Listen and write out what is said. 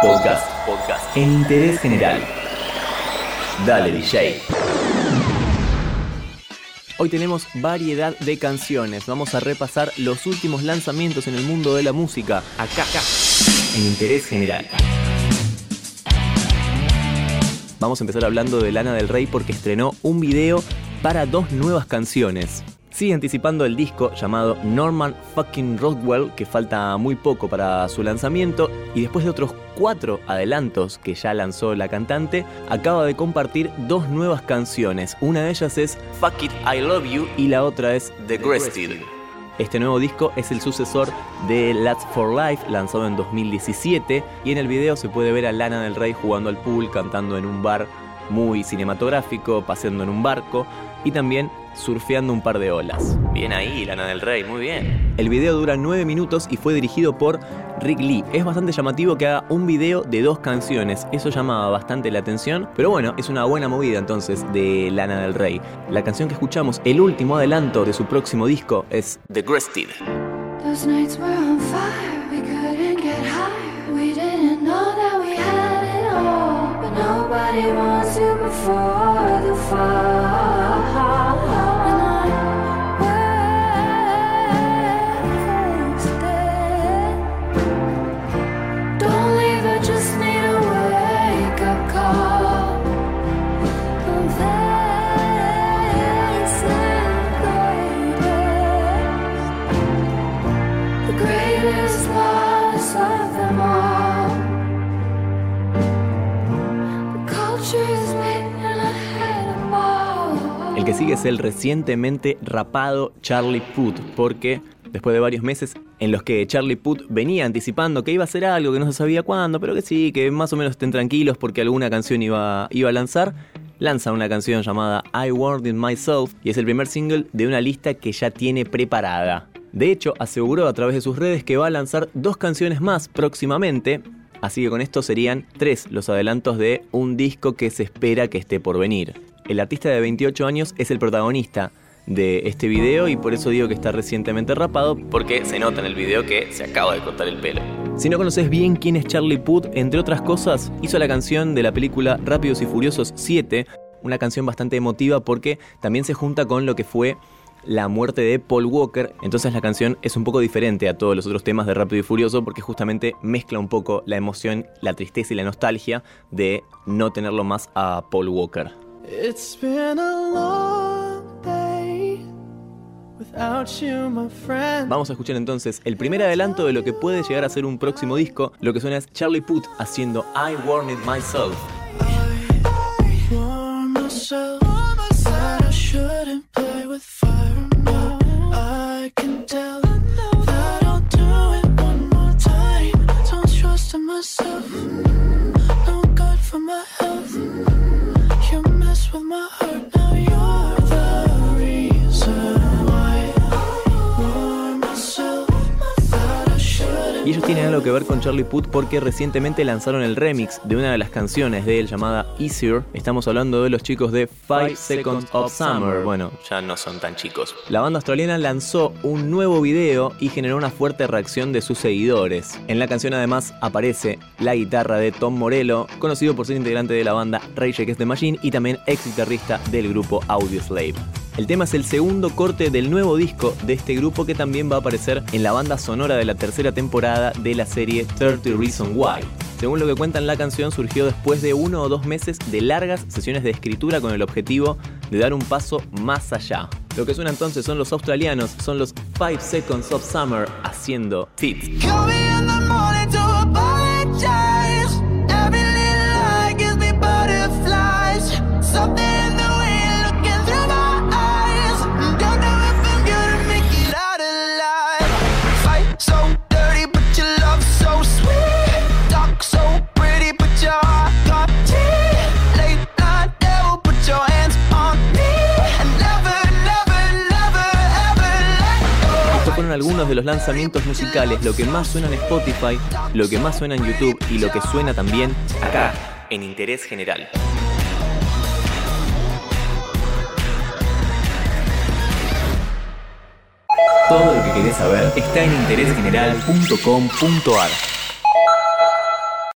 Podcast, podcast. En interés general. Dale, DJ. Hoy tenemos variedad de canciones. Vamos a repasar los últimos lanzamientos en el mundo de la música. Acá, acá. En interés general. Vamos a empezar hablando de Lana del Rey porque estrenó un video para dos nuevas canciones. Sigue anticipando el disco llamado Norman Fucking Rockwell, que falta muy poco para su lanzamiento, y después de otros cuatro adelantos que ya lanzó la cantante, acaba de compartir dos nuevas canciones. Una de ellas es Fuck It, I Love You y la otra es The Grested. Este nuevo disco es el sucesor de Last for Life, lanzado en 2017, y en el video se puede ver a Lana del Rey jugando al pool, cantando en un bar muy cinematográfico, paseando en un barco y también surfeando un par de olas. Bien ahí, Lana del Rey, muy bien. El video dura 9 minutos y fue dirigido por Rick Lee. Es bastante llamativo que haga un video de dos canciones, eso llama bastante la atención, pero bueno, es una buena movida entonces de Lana del Rey. La canción que escuchamos, el último adelanto de su próximo disco, es The Grested. Nobody wants you before the fall. Que sigue es el recientemente rapado Charlie Puth, porque después de varios meses en los que Charlie Puth venía anticipando que iba a hacer algo que no se sabía cuándo, pero que sí, que más o menos estén tranquilos porque alguna canción iba, iba a lanzar, lanza una canción llamada I Warned Myself y es el primer single de una lista que ya tiene preparada. De hecho, aseguró a través de sus redes que va a lanzar dos canciones más próximamente, así que con esto serían tres los adelantos de un disco que se espera que esté por venir. El artista de 28 años es el protagonista de este video y por eso digo que está recientemente rapado porque se nota en el video que se acaba de cortar el pelo. Si no conoces bien quién es Charlie Puth, entre otras cosas, hizo la canción de la película Rápidos y Furiosos 7, una canción bastante emotiva porque también se junta con lo que fue la muerte de Paul Walker, entonces la canción es un poco diferente a todos los otros temas de Rápido y Furioso porque justamente mezcla un poco la emoción, la tristeza y la nostalgia de no tenerlo más a Paul Walker. It's been a long day without you, my friend. Vamos a escuchar entonces el primer adelanto de lo que puede llegar a ser un próximo disco. Lo que suena es Charlie Puth haciendo I Warned It Myself. Y ellos tienen algo que ver con Charlie Puth porque recientemente lanzaron el remix de una de las canciones de él llamada Easier. Estamos hablando de los chicos de Five Seconds of Summer. Bueno, ya no son tan chicos. La banda australiana lanzó un nuevo video y generó una fuerte reacción de sus seguidores. En la canción además aparece la guitarra de Tom Morello, conocido por ser integrante de la banda Rage Against the Machine y también ex guitarrista del grupo Audioslave. El tema es el segundo corte del nuevo disco de este grupo que también va a aparecer en la banda sonora de la tercera temporada de la serie 30 Reasons Why. Según lo que cuentan, la canción surgió después de uno o dos meses de largas sesiones de escritura con el objetivo de dar un paso más allá. Lo que suena entonces son los australianos, son los 5 Seconds of Summer haciendo Fit. De los lanzamientos musicales, lo que más suena en Spotify, lo que más suena en YouTube y lo que suena también acá, en Interés General. Todo lo que querés saber está en interésgeneral.com.ar.